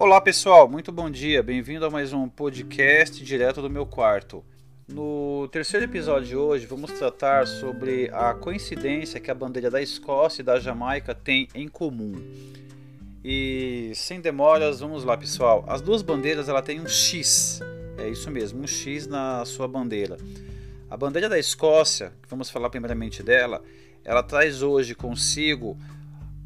Olá pessoal, muito bom dia, bem-vindo a mais um podcast direto do meu quarto. No terceiro episódio de hoje, vamos tratar sobre a coincidência que a bandeira da Escócia e da Jamaica têm em comum. E sem demoras, vamos lá pessoal. As duas bandeiras ela tem um X, é isso mesmo, um X na sua bandeira. A bandeira da Escócia, vamos falar primeiramente dela, ela traz hoje consigo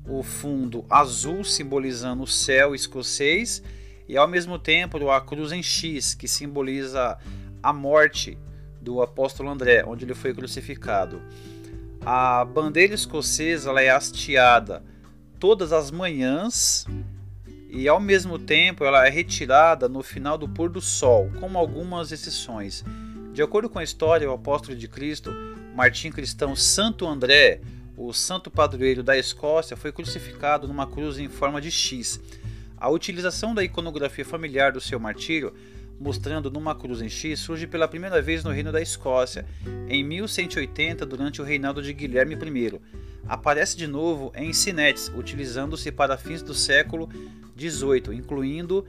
o fundo azul simbolizando o céu escocês e ao mesmo tempo a cruz em X que simboliza a morte do apóstolo André, onde ele foi crucificado. A bandeira escocesa ela é hasteada todas as manhãs e ao mesmo tempo ela é retirada no final do pôr do sol, com algumas exceções. De acordo com a história, o apóstolo de Cristo, Martim Cristão Santo André, o santo padroeiro da Escócia, foi crucificado numa cruz em forma de X. A utilização da iconografia familiar do seu martírio, mostrando numa cruz em X, surge pela primeira vez no Reino da Escócia, em 1180, durante o reinado de Guilherme I. Aparece de novo em sinetes, utilizando-se para fins do século XVIII, incluindo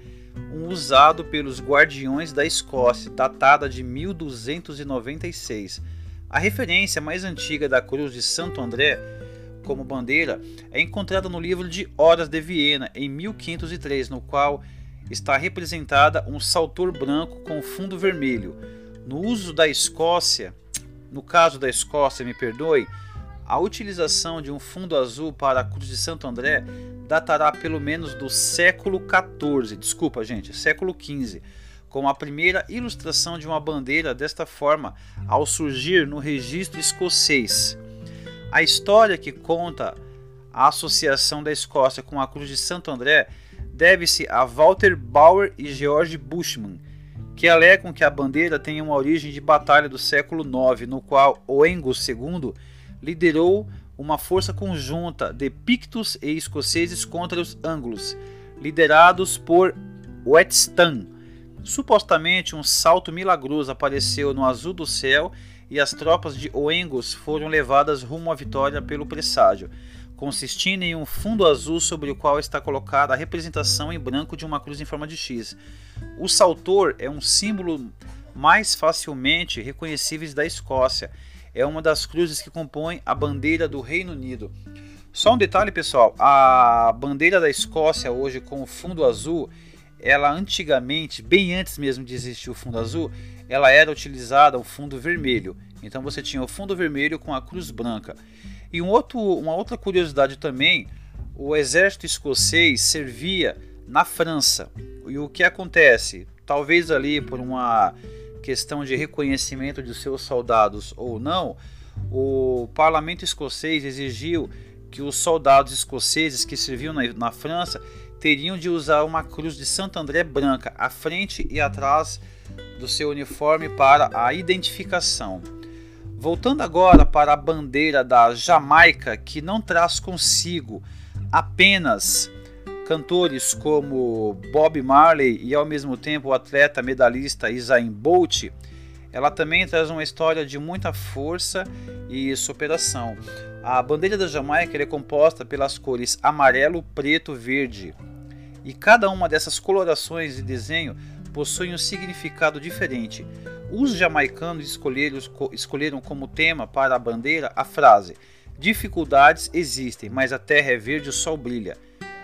um usado pelos Guardiões da Escócia, datada de 1296. A referência mais antiga da cruz de Santo André como bandeira é encontrada no livro de Horas de Viena, em 1503, no qual está representada um saltor branco com fundo vermelho. No uso da Escócia, no caso da Escócia, me perdoe, a utilização de um fundo azul para a cruz de Santo André datará pelo menos do século XIV, desculpa gente, século XV com a primeira ilustração de uma bandeira desta forma ao surgir no registro escocês. A história que conta a associação da Escócia com a Cruz de Santo André deve-se a Walter Bauer e George Bushman, que alegam que a bandeira tem uma origem de batalha do século IX, no qual Oengus II liderou uma força conjunta de pictos e escoceses contra os anglos, liderados por Wetstan, Supostamente um salto milagroso apareceu no azul do céu e as tropas de Oengos foram levadas rumo à vitória pelo presságio, consistindo em um fundo azul sobre o qual está colocada a representação em branco de uma cruz em forma de X. O saltor é um símbolo mais facilmente reconhecíveis da Escócia. É uma das cruzes que compõem a bandeira do Reino Unido. Só um detalhe, pessoal: a bandeira da Escócia hoje com o fundo azul ela antigamente, bem antes mesmo de existir o fundo azul, ela era utilizada o fundo vermelho. Então você tinha o fundo vermelho com a cruz branca. E um outro, uma outra curiosidade também, o exército escocês servia na França. E o que acontece? Talvez ali por uma questão de reconhecimento de seus soldados ou não, o parlamento escocês exigiu que os soldados escoceses que serviam na, na França teriam de usar uma cruz de Santo André branca à frente e atrás do seu uniforme para a identificação. Voltando agora para a bandeira da Jamaica, que não traz consigo apenas cantores como Bob Marley e ao mesmo tempo o atleta medalhista Usain Bolt, ela também traz uma história de muita força e superação. A bandeira da Jamaica é composta pelas cores amarelo, preto, verde. E cada uma dessas colorações de desenho possui um significado diferente. Os jamaicanos escolheram, escolheram como tema para a bandeira a frase: Dificuldades existem, mas a terra é verde e o sol brilha,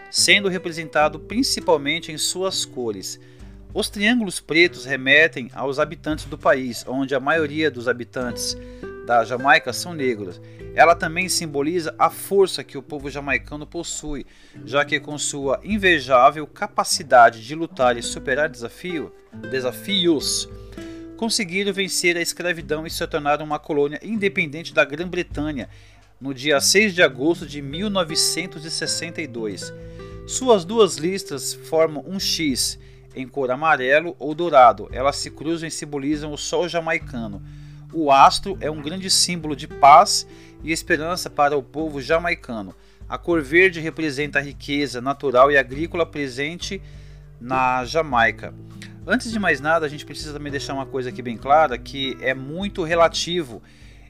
sendo representado principalmente em suas cores. Os triângulos pretos remetem aos habitantes do país, onde a maioria dos habitantes da Jamaica são negros. Ela também simboliza a força que o povo jamaicano possui, já que com sua invejável capacidade de lutar e superar desafio, desafios, conseguiram vencer a escravidão e se tornaram uma colônia independente da Grã-Bretanha no dia 6 de agosto de 1962. Suas duas listas formam um X em cor amarelo ou dourado. Elas se cruzam e simbolizam o sol jamaicano. O astro é um grande símbolo de paz e esperança para o povo jamaicano. A cor verde representa a riqueza natural e agrícola presente na Jamaica. Antes de mais nada, a gente precisa também deixar uma coisa aqui bem clara, que é muito relativo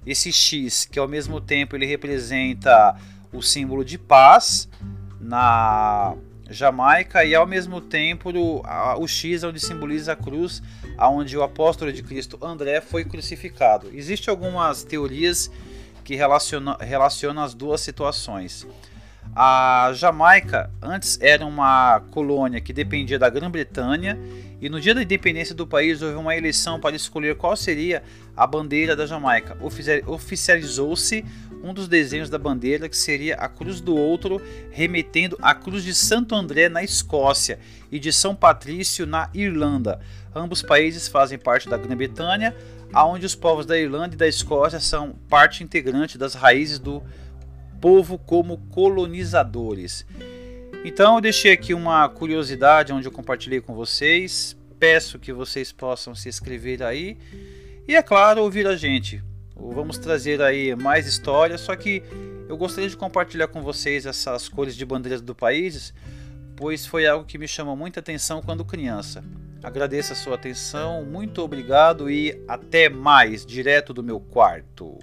esse X, que ao mesmo tempo ele representa o símbolo de paz na Jamaica e ao mesmo tempo o, a, o X onde simboliza a cruz, aonde o apóstolo de Cristo André foi crucificado. Existem algumas teorias que relacionam, relacionam as duas situações. A Jamaica antes era uma colônia que dependia da Grã-Bretanha e no dia da independência do país houve uma eleição para escolher qual seria a bandeira da Jamaica. Oficializou-se um dos desenhos da bandeira que seria a cruz do outro, remetendo à cruz de Santo André na Escócia e de São Patrício na Irlanda. Ambos países fazem parte da Grã-Bretanha, aonde os povos da Irlanda e da Escócia são parte integrante das raízes do povo como colonizadores. Então eu deixei aqui uma curiosidade onde eu compartilhei com vocês. Peço que vocês possam se inscrever aí e é claro ouvir a gente. Vamos trazer aí mais histórias, só que eu gostaria de compartilhar com vocês essas cores de bandeiras do país, pois foi algo que me chamou muita atenção quando criança. Agradeço a sua atenção, muito obrigado e até mais, direto do meu quarto.